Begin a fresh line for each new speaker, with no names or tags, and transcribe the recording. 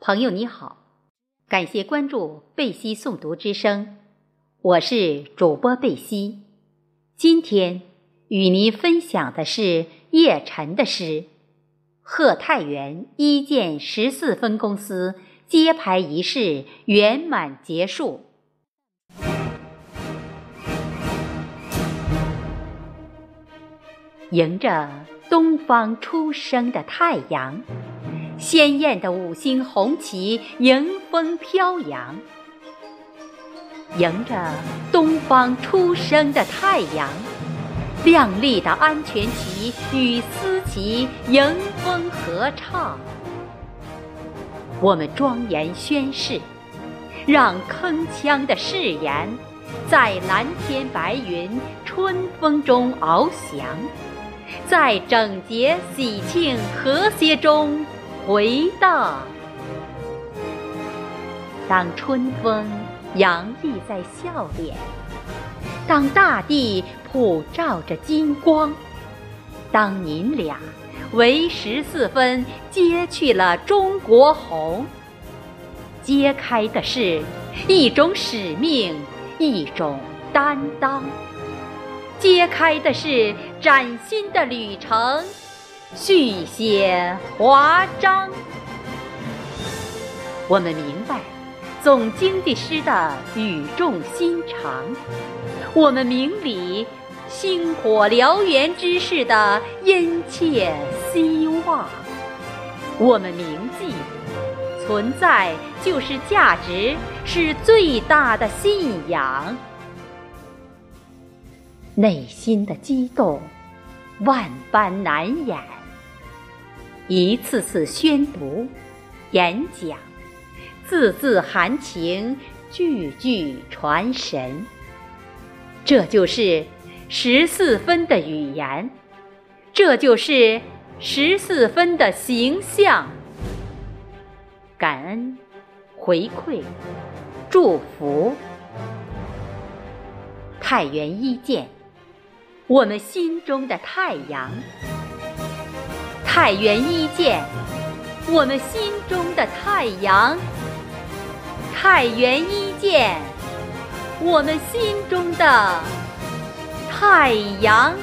朋友你好，感谢关注贝西诵读之声，我是主播贝西。今天与您分享的是叶晨的诗《贺太原一建十四分公司揭牌仪式圆满结束》，迎着东方初升的太阳。鲜艳的五星红旗迎风飘扬，迎着东方初升的太阳，亮丽的安全旗与丝旗迎风合唱。我们庄严宣誓，让铿锵的誓言在蓝天白云、春风中翱翔，在整洁、喜庆、和谐中。回荡。当春风洋溢在笑脸，当大地普照着金光，当您俩为十四分揭去了中国红，揭开的是一种使命，一种担当，揭开的是崭新的旅程。续写华章，我们明白总经济师的语重心长，我们明理星火燎原之势的殷切希望，我们铭记存在就是价值，是最大的信仰，内心的激动万般难掩。一次次宣读、演讲，字字含情，句句传神。这就是十四分的语言，这就是十四分的形象。感恩、回馈、祝福，太原一见，我们心中的太阳。太原一见，我们心中的太阳；太原一见，我们心中的太阳。